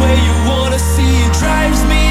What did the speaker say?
where you wanna see. It drives me